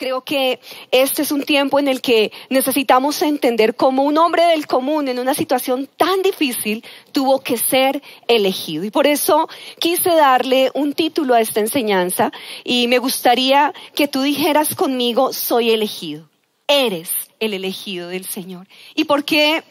Creo que este es un tiempo en el que necesitamos entender cómo un hombre del común en una situación tan difícil tuvo que ser elegido. Y por eso quise darle un título a esta enseñanza y me gustaría que tú dijeras conmigo, soy elegido. Eres el elegido del Señor. ¿Y por qué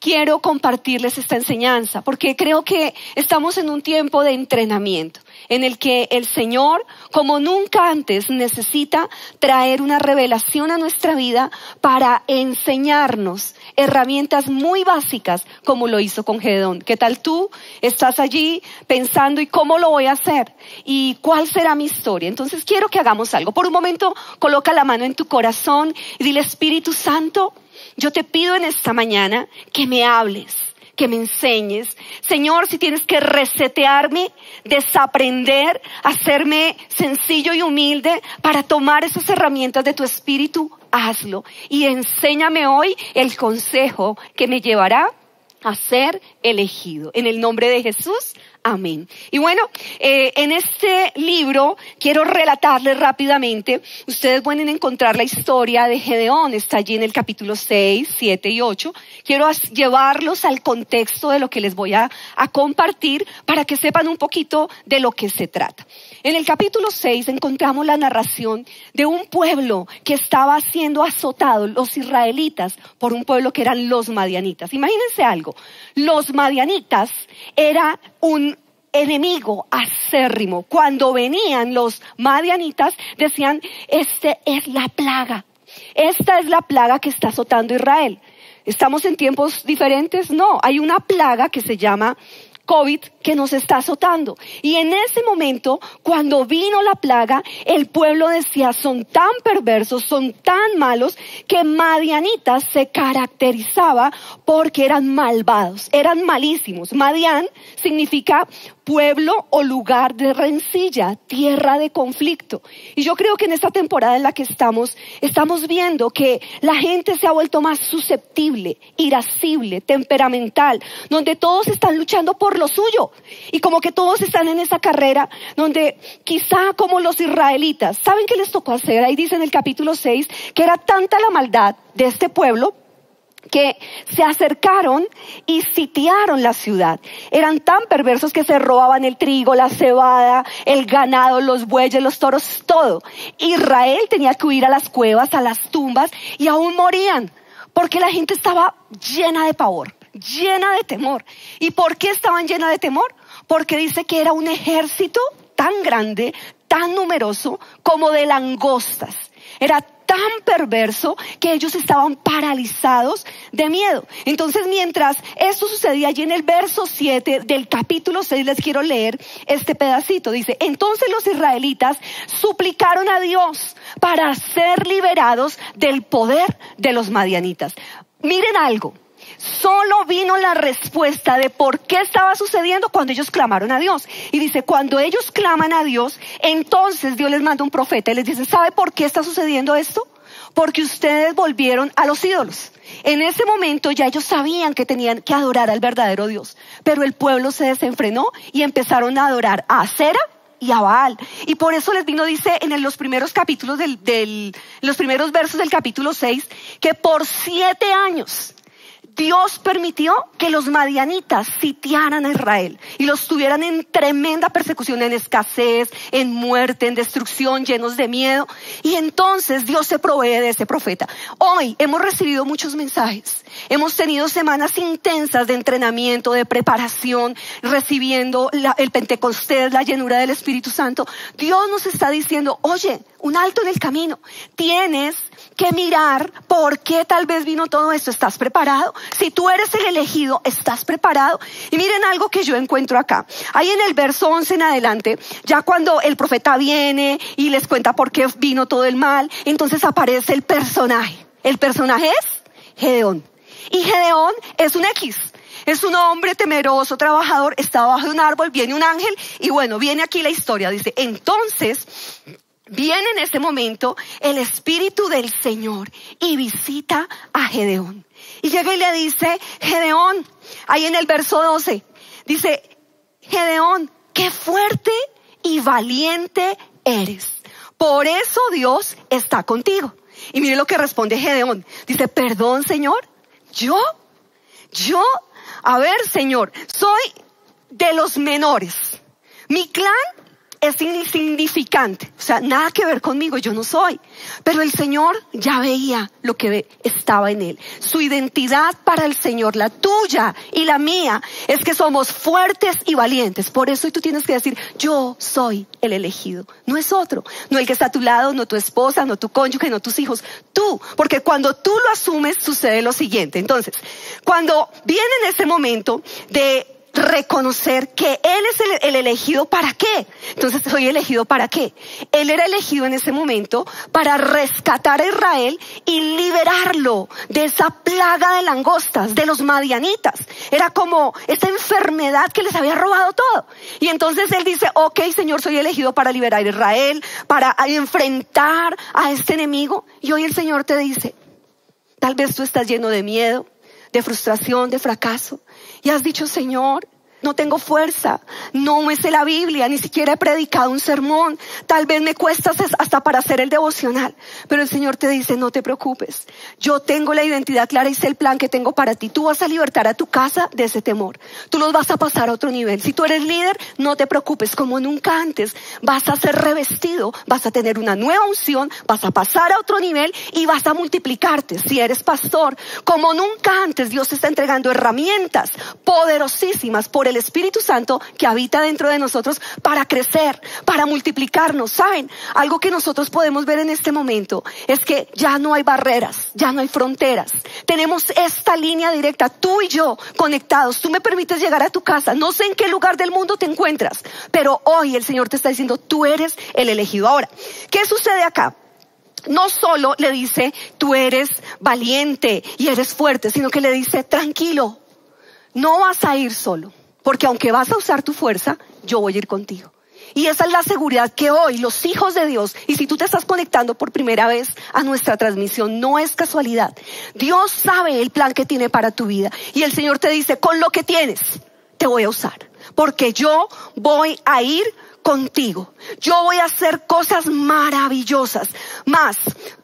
quiero compartirles esta enseñanza? Porque creo que estamos en un tiempo de entrenamiento en el que el Señor, como nunca antes, necesita traer una revelación a nuestra vida para enseñarnos herramientas muy básicas como lo hizo con Gedeón. ¿Qué tal tú estás allí pensando y cómo lo voy a hacer? ¿Y cuál será mi historia? Entonces quiero que hagamos algo. Por un momento coloca la mano en tu corazón y dile Espíritu Santo, yo te pido en esta mañana que me hables que me enseñes. Señor, si tienes que resetearme, desaprender, hacerme sencillo y humilde para tomar esas herramientas de tu espíritu, hazlo. Y enséñame hoy el consejo que me llevará a ser elegido. En el nombre de Jesús, Amén. Y bueno, eh, en este libro quiero relatarles rápidamente, ustedes pueden encontrar la historia de Gedeón, está allí en el capítulo 6, 7 y 8. Quiero llevarlos al contexto de lo que les voy a, compartir para que sepan un poquito de lo que se trata. En el capítulo 6 encontramos la narración de un pueblo que estaba siendo azotado, los israelitas, por un pueblo que eran los madianitas. Imagínense algo, los madianitas era un enemigo acérrimo. Cuando venían los madianitas, decían, este es la plaga. Esta es la plaga que está azotando Israel. ¿Estamos en tiempos diferentes? No, hay una plaga que se llama COVID que nos está azotando. Y en ese momento, cuando vino la plaga, el pueblo decía, son tan perversos, son tan malos, que Madianitas se caracterizaba porque eran malvados, eran malísimos. Madian significa pueblo o lugar de rencilla, tierra de conflicto. Y yo creo que en esta temporada en la que estamos, estamos viendo que la gente se ha vuelto más susceptible, irascible, temperamental, donde todos están luchando por lo suyo. Y como que todos están en esa carrera donde quizá como los israelitas, ¿saben qué les tocó hacer? Ahí dice en el capítulo 6 que era tanta la maldad de este pueblo que se acercaron y sitiaron la ciudad. Eran tan perversos que se robaban el trigo, la cebada, el ganado, los bueyes, los toros, todo. Israel tenía que huir a las cuevas, a las tumbas y aún morían porque la gente estaba llena de pavor, llena de temor. ¿Y por qué estaban llena de temor? Porque dice que era un ejército tan grande, tan numeroso como de langostas. Era tan perverso que ellos estaban paralizados de miedo. Entonces, mientras esto sucedía allí en el verso 7 del capítulo 6, les quiero leer este pedacito. Dice, entonces los israelitas suplicaron a Dios para ser liberados del poder de los madianitas. Miren algo, Solo vino la respuesta de por qué estaba sucediendo cuando ellos clamaron a Dios. Y dice, cuando ellos claman a Dios, entonces Dios les manda un profeta y les dice, ¿sabe por qué está sucediendo esto? Porque ustedes volvieron a los ídolos. En ese momento ya ellos sabían que tenían que adorar al verdadero Dios, pero el pueblo se desenfrenó y empezaron a adorar a Acera y a Baal. Y por eso les vino, dice en los primeros capítulos del, los primeros versos del capítulo 6, que por siete años Dios permitió que los madianitas sitiaran a Israel y los tuvieran en tremenda persecución, en escasez, en muerte, en destrucción, llenos de miedo. Y entonces Dios se provee de ese profeta. Hoy hemos recibido muchos mensajes. Hemos tenido semanas intensas de entrenamiento, de preparación, recibiendo el Pentecostés, la llenura del Espíritu Santo. Dios nos está diciendo, oye, un alto en el camino. Tienes que mirar por qué tal vez vino todo esto. ¿Estás preparado? Si tú eres el elegido, ¿estás preparado? Y miren algo que yo encuentro acá. Ahí en el verso 11 en adelante, ya cuando el profeta viene y les cuenta por qué vino todo el mal, entonces aparece el personaje. El personaje es Gedeón. Y Gedeón es un X. Es un hombre temeroso, trabajador, está bajo un árbol, viene un ángel y bueno, viene aquí la historia. Dice, entonces Viene en ese momento el Espíritu del Señor y visita a Gedeón. Y llega y le dice, Gedeón, ahí en el verso 12, dice, Gedeón, qué fuerte y valiente eres. Por eso Dios está contigo. Y mire lo que responde Gedeón. Dice, perdón, Señor, yo, yo, a ver, Señor, soy de los menores. Mi clan es insignificante, o sea, nada que ver conmigo, yo no soy. Pero el Señor ya veía lo que estaba en él. Su identidad para el Señor, la tuya y la mía, es que somos fuertes y valientes. Por eso tú tienes que decir, yo soy el elegido, no es otro, no el que está a tu lado, no tu esposa, no tu cónyuge, no tus hijos, tú, porque cuando tú lo asumes sucede lo siguiente. Entonces, cuando viene en ese momento de reconocer que Él es el, elegido para qué. Entonces, soy elegido para qué. Él era elegido en ese momento para rescatar a Israel y liberarlo de esa plaga de langostas, de los madianitas. Era como esa enfermedad que les había robado todo. Y entonces Él dice, ok, Señor, soy elegido para liberar a Israel, para enfrentar a este enemigo. Y hoy el Señor te dice, tal vez tú estás lleno de miedo, de frustración, de fracaso. Y has dicho, Señor, no tengo fuerza, no me sé la Biblia, ni siquiera he predicado un sermón, tal vez me cuesta hasta para hacer el devocional, pero el Señor te dice, no te preocupes, yo tengo la identidad clara y sé el plan que tengo para ti, tú vas a libertar a tu casa de ese temor, tú los vas a pasar a otro nivel, si tú eres líder, no te preocupes, como nunca antes, vas a ser revestido, vas a tener una nueva unción, vas a pasar a otro nivel y vas a multiplicarte, si eres pastor, como nunca antes, Dios te está entregando herramientas poderosísimas por el Espíritu Santo que habita dentro de nosotros para crecer, para multiplicarnos. ¿Saben? Algo que nosotros podemos ver en este momento es que ya no hay barreras, ya no hay fronteras. Tenemos esta línea directa, tú y yo conectados. Tú me permites llegar a tu casa. No sé en qué lugar del mundo te encuentras, pero hoy el Señor te está diciendo, tú eres el elegido. Ahora, ¿qué sucede acá? no solo le dice, tú eres valiente y eres fuerte, sino que le dice, tranquilo, no vas a ir solo. Porque aunque vas a usar tu fuerza, yo voy a ir contigo. Y esa es la seguridad que hoy los hijos de Dios, y si tú te estás conectando por primera vez a nuestra transmisión, no es casualidad. Dios sabe el plan que tiene para tu vida. Y el Señor te dice, con lo que tienes, te voy a usar. Porque yo voy a ir contigo. Yo voy a hacer cosas maravillosas. Más,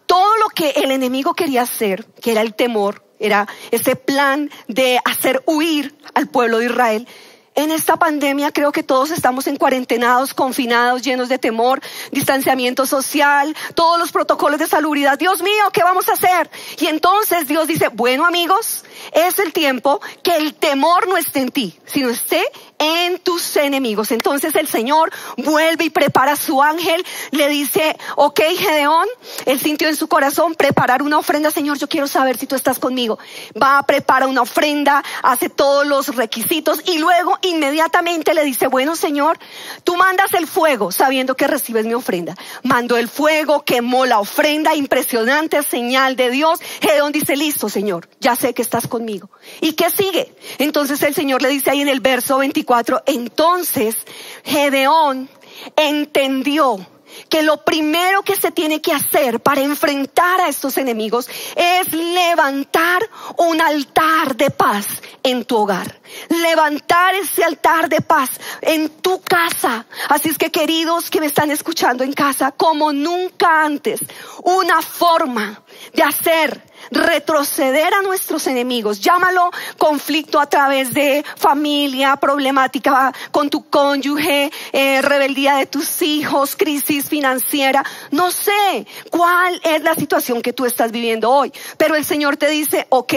todo lo que el enemigo quería hacer, que era el temor, era ese plan de hacer huir al pueblo de Israel, en esta pandemia creo que todos estamos en cuarentenados, confinados, llenos de temor, distanciamiento social, todos los protocolos de salubridad. Dios mío, ¿qué vamos a hacer? Y entonces Dios dice, bueno amigos, es el tiempo que el temor no esté en ti, sino esté en tus enemigos. Entonces el Señor vuelve y prepara a su ángel, le dice, ok Gedeón, él sintió en su corazón preparar una ofrenda, Señor, yo quiero saber si tú estás conmigo. Va a preparar una ofrenda, hace todos los requisitos y luego inmediatamente le dice, bueno Señor, tú mandas el fuego sabiendo que recibes mi ofrenda. Mandó el fuego, quemó la ofrenda, impresionante señal de Dios. Gedeón dice, listo Señor, ya sé que estás conmigo. ¿Y qué sigue? Entonces el Señor le dice ahí en el verso 24, entonces Gedeón entendió que lo primero que se tiene que hacer para enfrentar a estos enemigos es levantar un altar de paz en tu hogar. Levantar ese altar de paz en tu casa. Así es que queridos que me están escuchando en casa, como nunca antes, una forma de hacer retroceder a nuestros enemigos. Llámalo conflicto a través de familia, problemática con tu cónyuge, eh, rebeldía de tus hijos, crisis financiera. No sé cuál es la situación que tú estás viviendo hoy, pero el Señor te dice, ok,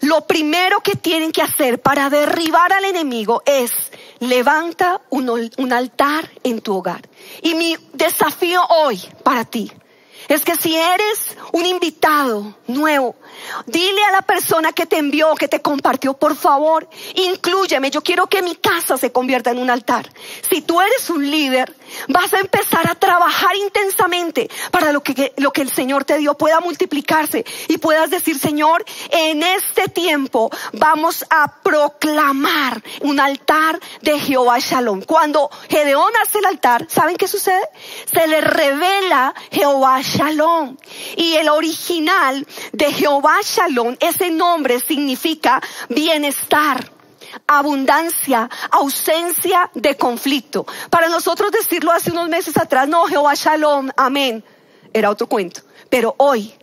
lo primero que tienen que hacer para derribar al enemigo es levanta un, un altar en tu hogar. Y mi desafío hoy para ti es que si eres un invitado nuevo, dile a la persona que te envió, que te compartió, por favor, incluyeme. Yo quiero que mi casa se convierta en un altar. Si tú eres un líder, vas a empezar a trabajar intensamente para lo que, lo que el Señor te dio pueda multiplicarse y puedas decir, Señor, en este tiempo vamos a proclamar un altar de Jehová Shalom. Cuando Gedeón hace el altar, ¿saben qué sucede? Se le revela Jehová Shalom. Y el original de Jehová Shalom, ese nombre significa bienestar abundancia, ausencia de conflicto. Para nosotros decirlo hace unos meses atrás, no, Jehová Shalom, amén, era otro cuento. Pero hoy,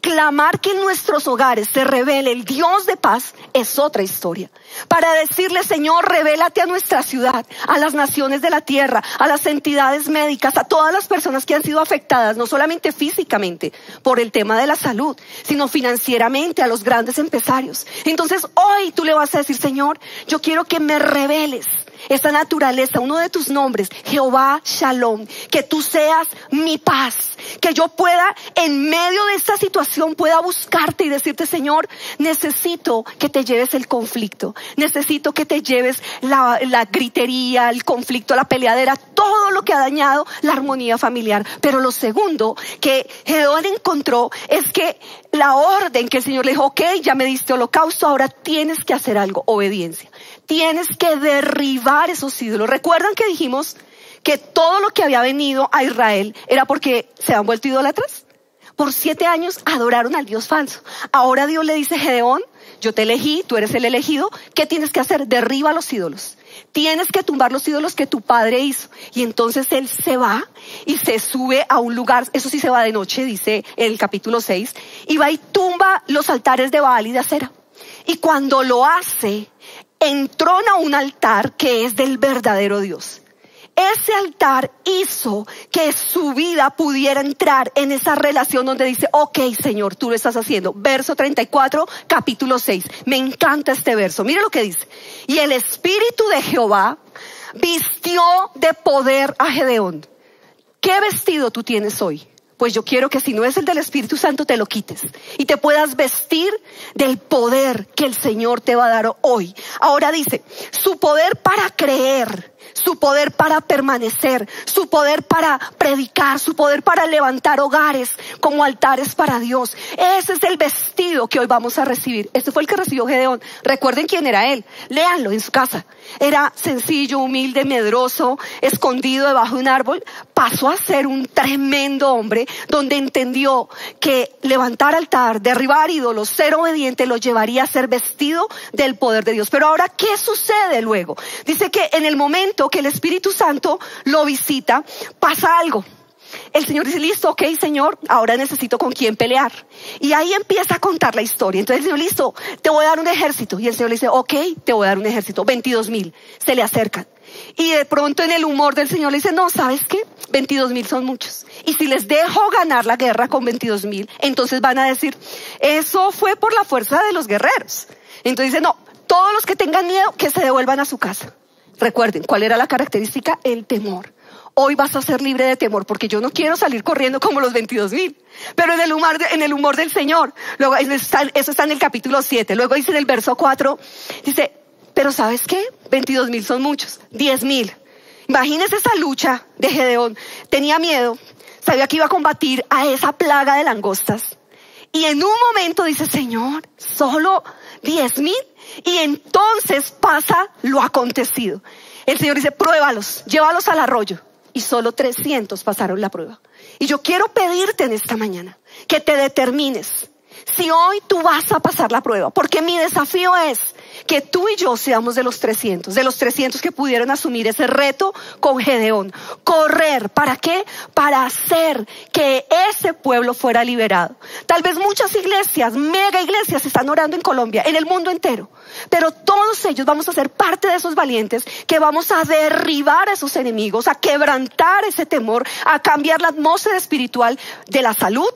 clamar que en nuestros hogares se revele el Dios de paz es otra historia. Para decirle, Señor, revélate a nuestra ciudad, a las naciones de la tierra, a las entidades médicas, a todas las personas que han sido afectadas, no solamente físicamente por el tema de la salud, sino financieramente a los grandes empresarios. Entonces hoy tú le vas a decir, Señor, yo quiero que me reveles esta naturaleza, uno de tus nombres, Jehová Shalom, que tú seas mi paz, que yo pueda en medio de esta situación pueda buscarte y decirte, Señor, necesito que te lleves el conflicto, necesito que te lleves la, la gritería, el conflicto, la peleadera, todo lo que ha dañado la armonía familiar. Pero lo segundo que Gedeón encontró es que la orden que el Señor le dijo, ok, ya me diste holocausto, ahora tienes que hacer algo, obediencia. Tienes que derribar esos ídolos. ¿Recuerdan que dijimos que todo lo que había venido a Israel era porque se han vuelto idólatras? Por siete años adoraron al Dios falso. Ahora Dios le dice, Gedeón, yo te elegí, tú eres el elegido, ¿qué tienes que hacer? Derriba los ídolos. Tienes que tumbar los ídolos que tu padre hizo. Y entonces él se va y se sube a un lugar, eso sí se va de noche, dice en el capítulo 6, y va y tumba los altares de Baal y de acera. Y cuando lo hace, entrona un altar que es del verdadero Dios. Ese altar hizo que su vida pudiera entrar en esa relación donde dice, ok Señor, tú lo estás haciendo. Verso 34, capítulo 6. Me encanta este verso. Mire lo que dice. Y el Espíritu de Jehová vistió de poder a Gedeón. ¿Qué vestido tú tienes hoy? Pues yo quiero que si no es el del Espíritu Santo te lo quites y te puedas vestir del poder que el Señor te va a dar hoy. Ahora dice, su poder para creer su poder para permanecer, su poder para predicar, su poder para levantar hogares como altares para Dios. Ese es el vestido que hoy vamos a recibir. Este fue el que recibió Gedeón. Recuerden quién era él. Léanlo en su casa. Era sencillo, humilde, medroso, escondido debajo de un árbol. Pasó a ser un tremendo hombre donde entendió que levantar altar, derribar ídolos, ser obediente lo llevaría a ser vestido del poder de Dios. Pero ahora, ¿qué sucede luego? Dice que en el momento que el Espíritu Santo lo visita, pasa algo. El Señor dice, listo, ok, Señor, ahora necesito con quién pelear. Y ahí empieza a contar la historia. Entonces el Señor, listo, te voy a dar un ejército. Y el Señor le dice, ok, te voy a dar un ejército. 22 mil. Se le acercan. Y de pronto en el humor del Señor le dice, no, ¿sabes qué? 22 mil son muchos. Y si les dejo ganar la guerra con 22 mil, entonces van a decir, eso fue por la fuerza de los guerreros. Entonces dice, no, todos los que tengan miedo, que se devuelvan a su casa. Recuerden, ¿cuál era la característica? El temor. Hoy vas a ser libre de temor porque yo no quiero salir corriendo como los 22 mil. Pero en el, humor en el humor del Señor. Eso está en el capítulo 7. Luego dice en el verso 4, dice, pero ¿sabes qué? 22 mil son muchos. 10 mil. Imagínese esa lucha de Gedeón. Tenía miedo. Sabía que iba a combatir a esa plaga de langostas. Y en un momento dice, Señor, solo 10 mil. Y entonces pasa lo acontecido. El Señor dice, pruébalos, llévalos al arroyo. Y solo 300 pasaron la prueba. Y yo quiero pedirte en esta mañana que te determines si hoy tú vas a pasar la prueba. Porque mi desafío es que tú y yo seamos de los 300, de los 300 que pudieron asumir ese reto con Gedeón. Correr, ¿para qué? Para hacer que ese pueblo fuera liberado. Tal vez muchas iglesias, mega iglesias, están orando en Colombia, en el mundo entero. Pero todos ellos vamos a ser parte de esos valientes que vamos a derribar a esos enemigos, a quebrantar ese temor, a cambiar la atmósfera espiritual de la salud,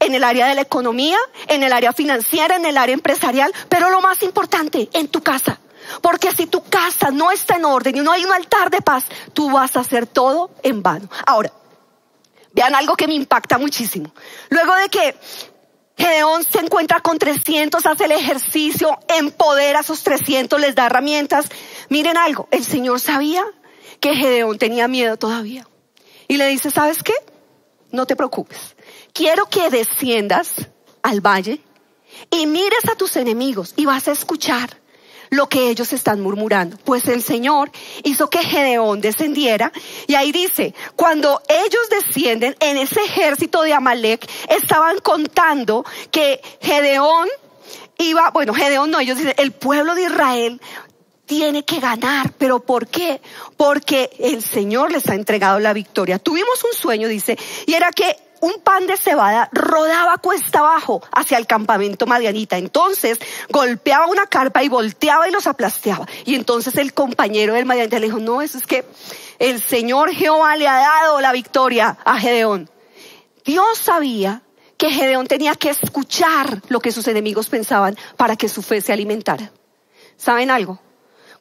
en el área de la economía, en el área financiera, en el área empresarial, pero lo más importante, en tu casa. Porque si tu casa no está en orden y no hay un altar de paz, tú vas a hacer todo en vano. Ahora, vean algo que me impacta muchísimo. Luego de que Gedeón se encuentra con 300, hace el ejercicio, empodera a esos 300, les da herramientas. Miren algo, el Señor sabía que Gedeón tenía miedo todavía. Y le dice, ¿sabes qué? No te preocupes quiero que desciendas al valle y mires a tus enemigos y vas a escuchar lo que ellos están murmurando. Pues el Señor hizo que Gedeón descendiera y ahí dice, cuando ellos descienden en ese ejército de Amalek, estaban contando que Gedeón iba, bueno, Gedeón no, ellos dicen, el pueblo de Israel tiene que ganar. ¿Pero por qué? Porque el Señor les ha entregado la victoria. Tuvimos un sueño, dice, y era que un pan de cebada rodaba cuesta abajo hacia el campamento madianita. Entonces golpeaba una carpa y volteaba y los aplasteaba. Y entonces el compañero del madianita le dijo, no, eso es que el Señor Jehová le ha dado la victoria a Gedeón. Dios sabía que Gedeón tenía que escuchar lo que sus enemigos pensaban para que su fe se alimentara. ¿Saben algo?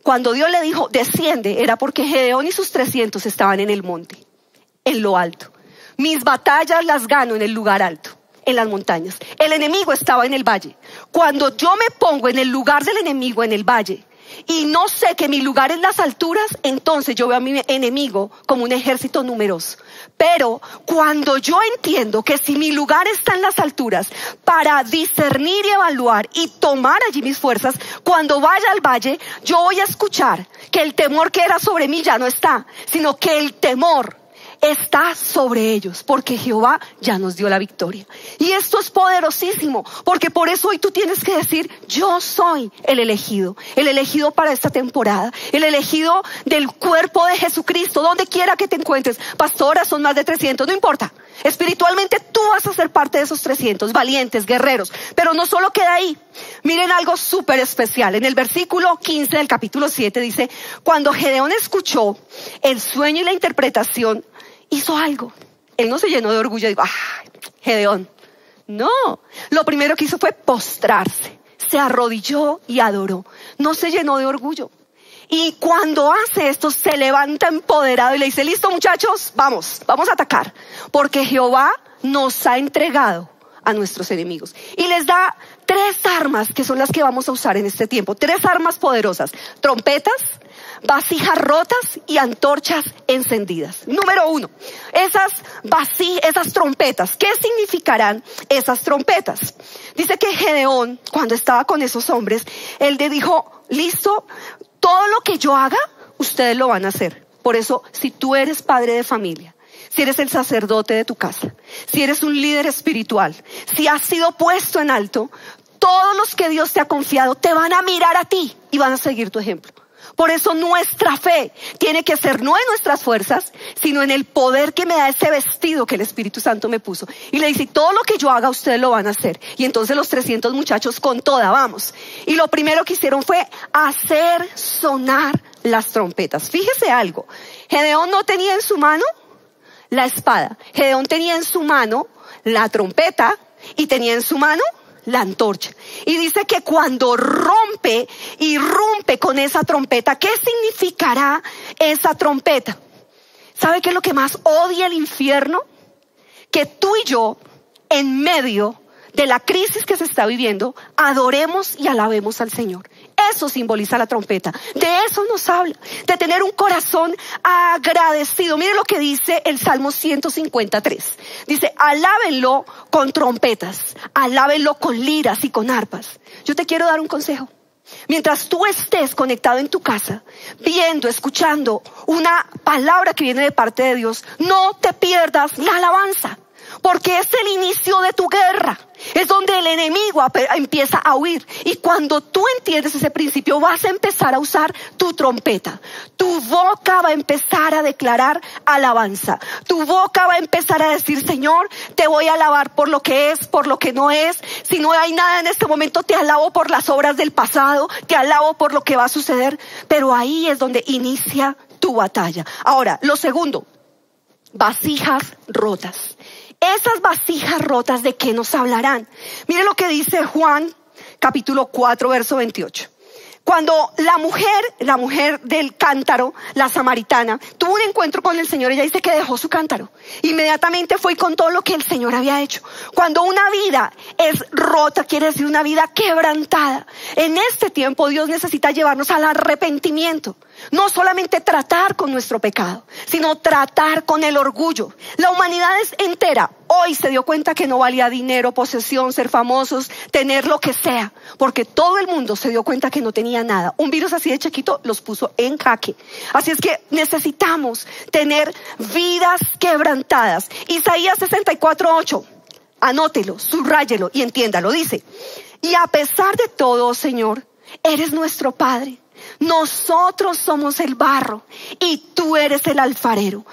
Cuando Dios le dijo, desciende, era porque Gedeón y sus 300 estaban en el monte, en lo alto. Mis batallas las gano en el lugar alto, en las montañas. El enemigo estaba en el valle. Cuando yo me pongo en el lugar del enemigo en el valle y no sé que mi lugar es las alturas, entonces yo veo a mi enemigo como un ejército numeroso. Pero cuando yo entiendo que si mi lugar está en las alturas para discernir y evaluar y tomar allí mis fuerzas, cuando vaya al valle, yo voy a escuchar que el temor que era sobre mí ya no está, sino que el temor está sobre ellos, porque Jehová ya nos dio la victoria. Y esto es poderosísimo, porque por eso hoy tú tienes que decir, yo soy el elegido, el elegido para esta temporada, el elegido del cuerpo de Jesucristo, donde quiera que te encuentres. Pastora, son más de 300, no importa. Espiritualmente tú vas a ser parte de esos 300, valientes, guerreros. Pero no solo queda ahí. Miren algo súper especial. En el versículo 15 del capítulo 7 dice, cuando Gedeón escuchó el sueño y la interpretación, hizo algo. Él no se llenó de orgullo y dijo, ah, Gedeón. No, lo primero que hizo fue postrarse. Se arrodilló y adoró. No se llenó de orgullo. Y cuando hace esto, se levanta empoderado y le dice, listo muchachos, vamos, vamos a atacar. Porque Jehová nos ha entregado a nuestros enemigos. Y les da tres armas que son las que vamos a usar en este tiempo. Tres armas poderosas. Trompetas, vasijas rotas y antorchas encendidas. Número uno, esas vasijas, esas trompetas. ¿Qué significarán esas trompetas? Dice que Gedeón, cuando estaba con esos hombres, él le dijo, listo, todo lo que yo haga, ustedes lo van a hacer. Por eso, si tú eres padre de familia, si eres el sacerdote de tu casa, si eres un líder espiritual, si has sido puesto en alto, todos los que Dios te ha confiado te van a mirar a ti y van a seguir tu ejemplo. Por eso nuestra fe tiene que ser no en nuestras fuerzas, sino en el poder que me da ese vestido que el Espíritu Santo me puso. Y le dice, todo lo que yo haga, ustedes lo van a hacer. Y entonces los 300 muchachos con toda, vamos. Y lo primero que hicieron fue hacer sonar las trompetas. Fíjese algo, Gedeón no tenía en su mano la espada. Gedeón tenía en su mano la trompeta y tenía en su mano la antorcha. Y dice que cuando rompe y rompe con esa trompeta, ¿qué significará esa trompeta? ¿Sabe qué es lo que más odia el infierno? Que tú y yo, en medio de la crisis que se está viviendo, adoremos y alabemos al Señor. Eso simboliza la trompeta. De eso nos habla. De tener un corazón agradecido. Mire lo que dice el Salmo 153. Dice, alábenlo con trompetas. Alábenlo con liras y con arpas. Yo te quiero dar un consejo. Mientras tú estés conectado en tu casa, viendo, escuchando una palabra que viene de parte de Dios, no te pierdas la alabanza. Porque es el inicio de tu guerra. Es donde el enemigo empieza a huir. Y cuando tú entiendes ese principio, vas a empezar a usar tu trompeta. Tu boca va a empezar a declarar alabanza. Tu boca va a empezar a decir, Señor, te voy a alabar por lo que es, por lo que no es. Si no hay nada en este momento, te alabo por las obras del pasado, te alabo por lo que va a suceder. Pero ahí es donde inicia tu batalla. Ahora, lo segundo, vasijas rotas. Esas vasijas rotas, ¿de qué nos hablarán? Mire lo que dice Juan capítulo 4, verso 28. Cuando la mujer, la mujer del cántaro, la samaritana, tuvo un encuentro con el Señor, ella dice que dejó su cántaro. Inmediatamente fue con todo lo que el Señor había hecho. Cuando una vida es rota, quiere decir una vida quebrantada. En este tiempo Dios necesita llevarnos al arrepentimiento. No solamente tratar con nuestro pecado, sino tratar con el orgullo. La humanidad es entera hoy se dio cuenta que no valía dinero, posesión, ser famosos, tener lo que sea, porque todo el mundo se dio cuenta que no tenía nada. Un virus así de chiquito los puso en jaque. Así es que necesitamos tener vidas quebrantadas. Isaías 64:8. Anótelo, subráyelo y entiéndalo. Dice, y a pesar de todo, Señor, eres nuestro Padre. Nosotros somos el barro y tú eres el alfarero.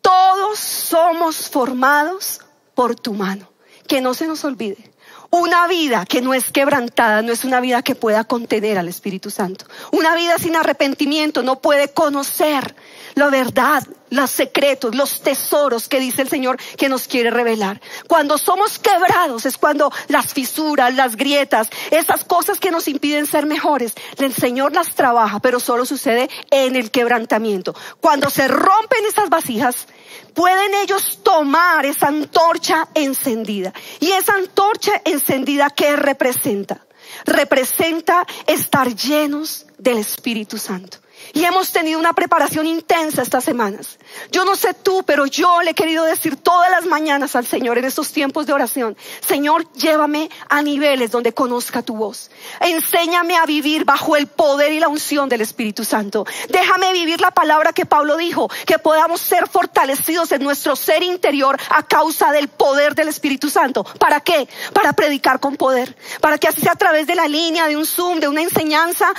Todos somos formados por tu mano. Que no se nos olvide. Una vida que no es quebrantada no es una vida que pueda contener al Espíritu Santo. Una vida sin arrepentimiento no puede conocer la verdad, los secretos, los tesoros que dice el Señor que nos quiere revelar. Cuando somos quebrados es cuando las fisuras, las grietas, esas cosas que nos impiden ser mejores, el Señor las trabaja, pero solo sucede en el quebrantamiento. Cuando se rompen esas vasijas, pueden ellos tomar esa antorcha encendida. ¿Y esa antorcha encendida qué representa? Representa estar llenos del Espíritu Santo. Y hemos tenido una preparación intensa estas semanas. Yo no sé tú, pero yo le he querido decir todas las mañanas al Señor en estos tiempos de oración, Señor, llévame a niveles donde conozca tu voz. Enséñame a vivir bajo el poder y la unción del Espíritu Santo. Déjame vivir la palabra que Pablo dijo, que podamos ser fortalecidos en nuestro ser interior a causa del poder del Espíritu Santo. ¿Para qué? Para predicar con poder. Para que así sea a través de la línea, de un Zoom, de una enseñanza,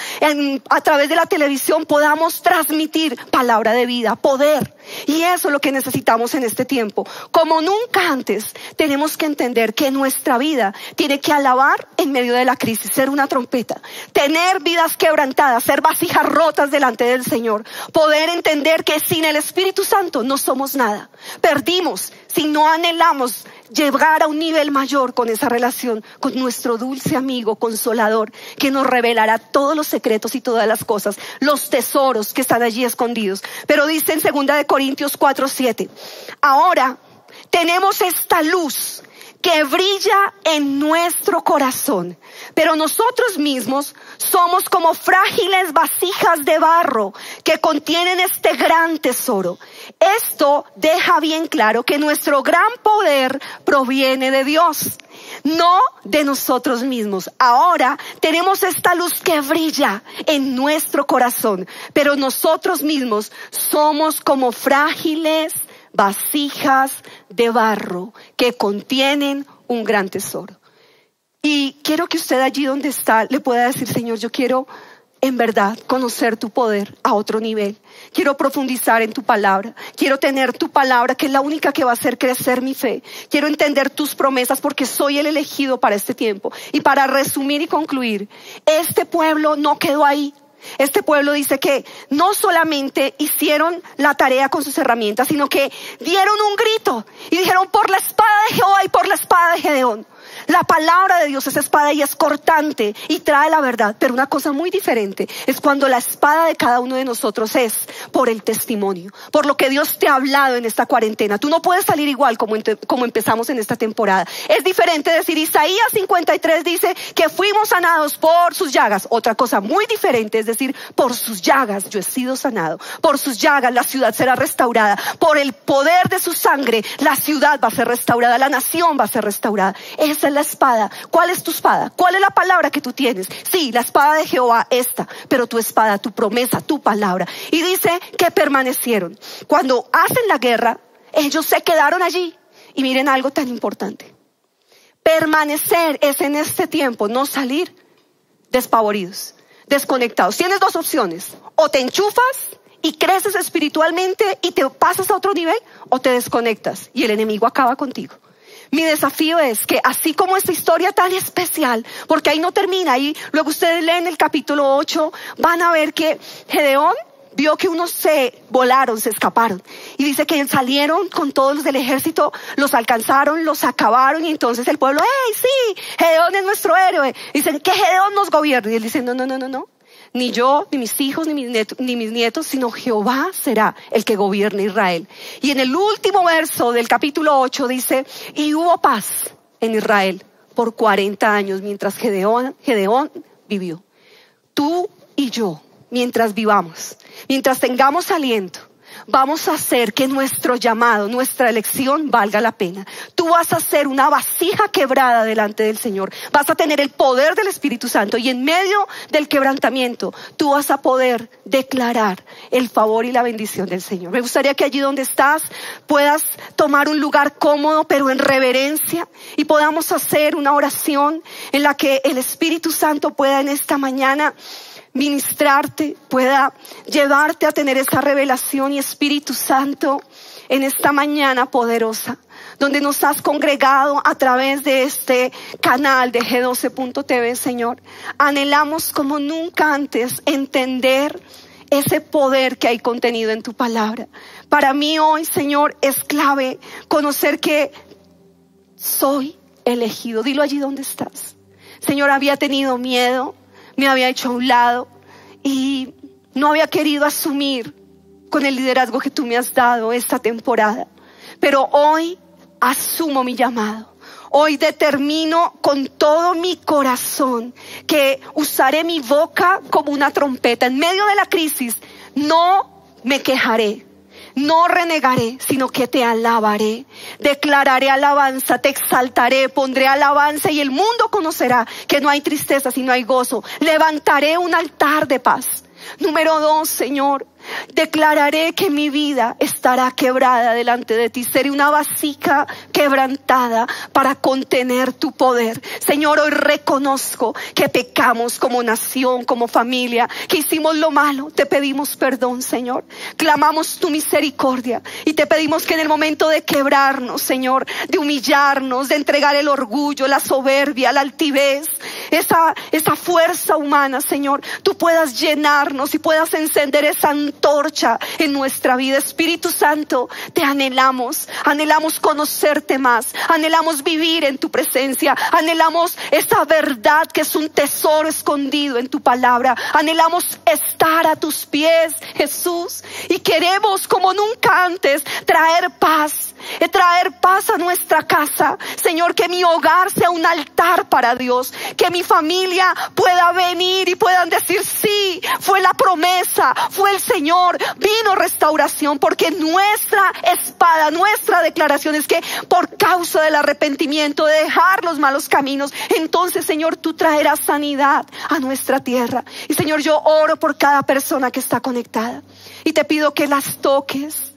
a través de la televisión, podamos transmitir palabra de vida, poder. Y eso es lo que necesitamos en este tiempo. Como nunca antes, tenemos que entender que nuestra vida tiene que alabar en medio de la crisis, ser una trompeta, tener vidas quebrantadas, ser vasijas rotas delante del Señor, poder entender que sin el Espíritu Santo no somos nada. Perdimos si no anhelamos llegar a un nivel mayor con esa relación, con nuestro dulce amigo consolador, que nos revelará todos los secretos y todas las cosas, los tesoros que están allí escondidos. Pero dice en 2 de Corintios 4, 7, ahora tenemos esta luz que brilla en nuestro corazón. Pero nosotros mismos somos como frágiles vasijas de barro que contienen este gran tesoro. Esto deja bien claro que nuestro gran poder proviene de Dios, no de nosotros mismos. Ahora tenemos esta luz que brilla en nuestro corazón, pero nosotros mismos somos como frágiles vasijas de barro que contienen un gran tesoro. Y quiero que usted allí donde está le pueda decir, Señor, yo quiero en verdad conocer tu poder a otro nivel. Quiero profundizar en tu palabra. Quiero tener tu palabra, que es la única que va a hacer crecer mi fe. Quiero entender tus promesas porque soy el elegido para este tiempo. Y para resumir y concluir, este pueblo no quedó ahí. Este pueblo dice que no solamente hicieron la tarea con sus herramientas, sino que dieron un grito y dijeron por la espada de Jehová y por la espada de Gedeón. La palabra de Dios es espada y es cortante y trae la verdad. Pero una cosa muy diferente es cuando la espada de cada uno de nosotros es por el testimonio, por lo que Dios te ha hablado en esta cuarentena. Tú no puedes salir igual como, como empezamos en esta temporada. Es diferente decir, Isaías 53 dice que fuimos sanados por sus llagas. Otra cosa muy diferente es decir, por sus llagas yo he sido sanado. Por sus llagas la ciudad será restaurada. Por el poder de su sangre la ciudad va a ser restaurada, la nación va a ser restaurada. Esa es la espada. ¿Cuál es tu espada? ¿Cuál es la palabra que tú tienes? Sí, la espada de Jehová, esta, pero tu espada, tu promesa, tu palabra. Y dice que permanecieron. Cuando hacen la guerra, ellos se quedaron allí. Y miren algo tan importante. Permanecer es en este tiempo, no salir despavoridos, desconectados. Tienes dos opciones. O te enchufas y creces espiritualmente y te pasas a otro nivel, o te desconectas y el enemigo acaba contigo. Mi desafío es que así como esta historia tan especial, porque ahí no termina, ahí luego ustedes leen el capítulo 8, van a ver que Gedeón vio que unos se volaron, se escaparon. Y dice que salieron con todos los del ejército, los alcanzaron, los acabaron y entonces el pueblo, ¡hey, sí! Gedeón es nuestro héroe. Dicen que Gedeón nos gobierne. Y él dice, no, no, no, no, no ni yo, ni mis hijos, ni mis, nietos, ni mis nietos, sino Jehová será el que gobierne Israel. Y en el último verso del capítulo 8 dice, y hubo paz en Israel por 40 años mientras Gedeón, Gedeón vivió. Tú y yo, mientras vivamos, mientras tengamos aliento, vamos a hacer que nuestro llamado, nuestra elección valga la pena. Tú vas a ser una vasija quebrada delante del Señor. Vas a tener el poder del Espíritu Santo y en medio del quebrantamiento tú vas a poder declarar el favor y la bendición del Señor. Me gustaría que allí donde estás puedas tomar un lugar cómodo pero en reverencia y podamos hacer una oración en la que el Espíritu Santo pueda en esta mañana ministrarte, pueda llevarte a tener esa revelación y Espíritu Santo en esta mañana poderosa, donde nos has congregado a través de este canal de G12.tv, Señor. Anhelamos como nunca antes entender ese poder que hay contenido en tu palabra. Para mí hoy, Señor, es clave conocer que soy elegido. Dilo allí donde estás. Señor, había tenido miedo, me había hecho a un lado y no había querido asumir con el liderazgo que tú me has dado esta temporada. Pero hoy asumo mi llamado. Hoy determino con todo mi corazón que usaré mi boca como una trompeta. En medio de la crisis no me quejaré, no renegaré, sino que te alabaré. Declararé alabanza, te exaltaré, pondré alabanza y el mundo conocerá que no hay tristeza, sino hay gozo. Levantaré un altar de paz. Número dos, Señor, Declararé que mi vida estará quebrada delante de ti. Seré una vasija quebrantada para contener tu poder. Señor, hoy reconozco que pecamos como nación, como familia, que hicimos lo malo. Te pedimos perdón, Señor. Clamamos tu misericordia y te pedimos que en el momento de quebrarnos, Señor, de humillarnos, de entregar el orgullo, la soberbia, la altivez, esa, esa fuerza humana, Señor, tú puedas llenarnos y puedas encender esa torcha en nuestra vida. Espíritu Santo, te anhelamos, anhelamos conocerte más, anhelamos vivir en tu presencia, anhelamos esa verdad que es un tesoro escondido en tu palabra, anhelamos estar a tus pies, Jesús, y queremos como nunca antes traer paz, traer paz a nuestra casa. Señor, que mi hogar sea un altar para Dios, que mi familia pueda venir y puedan decir, sí, fue la promesa, fue el Señor, vino restauración, porque nuestra espada, nuestra declaración es que por causa del arrepentimiento, de dejar los malos caminos, entonces Señor, tú traerás sanidad a nuestra tierra. Y Señor, yo oro por cada persona que está conectada y te pido que las toques,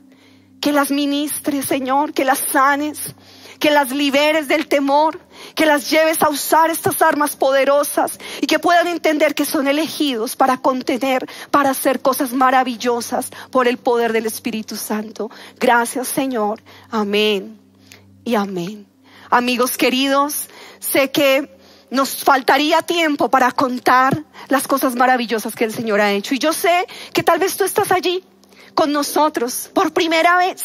que las ministres, Señor, que las sanes que las liberes del temor, que las lleves a usar estas armas poderosas y que puedan entender que son elegidos para contener, para hacer cosas maravillosas por el poder del Espíritu Santo. Gracias Señor. Amén y amén. Amigos queridos, sé que nos faltaría tiempo para contar las cosas maravillosas que el Señor ha hecho. Y yo sé que tal vez tú estás allí con nosotros por primera vez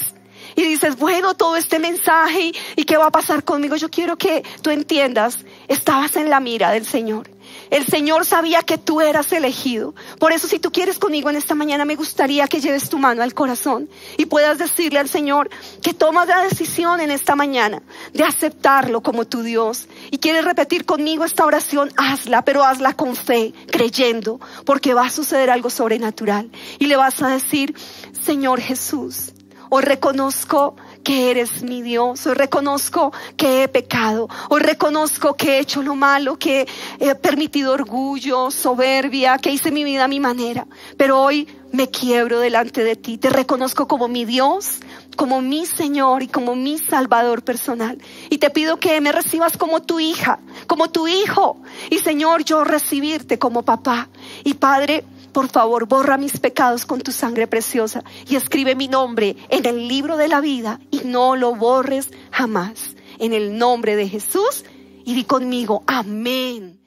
y dices, bueno, todo este mensaje y qué va a pasar conmigo, yo quiero que tú entiendas, estabas en la mira del Señor. El Señor sabía que tú eras elegido. Por eso si tú quieres conmigo en esta mañana, me gustaría que lleves tu mano al corazón y puedas decirle al Señor que tomas la decisión en esta mañana de aceptarlo como tu Dios. Y quieres repetir conmigo esta oración, hazla, pero hazla con fe, creyendo, porque va a suceder algo sobrenatural. Y le vas a decir, Señor Jesús, Hoy reconozco que eres mi Dios. Hoy reconozco que he pecado. Hoy reconozco que he hecho lo malo, que he permitido orgullo, soberbia, que hice mi vida a mi manera. Pero hoy me quiebro delante de ti. Te reconozco como mi Dios, como mi Señor y como mi Salvador personal. Y te pido que me recibas como tu hija, como tu hijo. Y Señor, yo recibirte como papá. Y Padre, por favor, borra mis pecados con tu sangre preciosa y escribe mi nombre en el libro de la vida y no lo borres jamás. En el nombre de Jesús y di conmigo, amén.